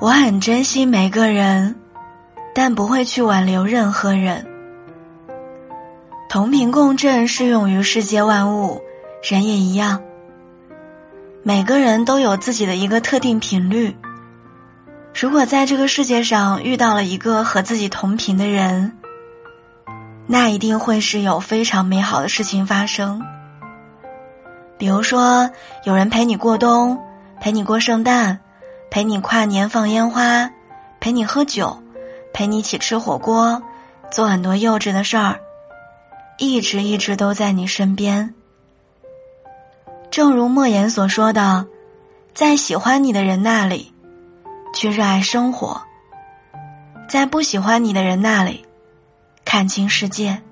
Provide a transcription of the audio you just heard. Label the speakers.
Speaker 1: 我很珍惜每个人，但不会去挽留任何人。同频共振适用于世界万物，人也一样。每个人都有自己的一个特定频率。如果在这个世界上遇到了一个和自己同频的人，那一定会是有非常美好的事情发生。比如说，有人陪你过冬，陪你过圣诞。陪你跨年放烟花，陪你喝酒，陪你一起吃火锅，做很多幼稚的事儿，一直一直都在你身边。正如莫言所说的，在喜欢你的人那里，去热爱生活；在不喜欢你的人那里，看清世界。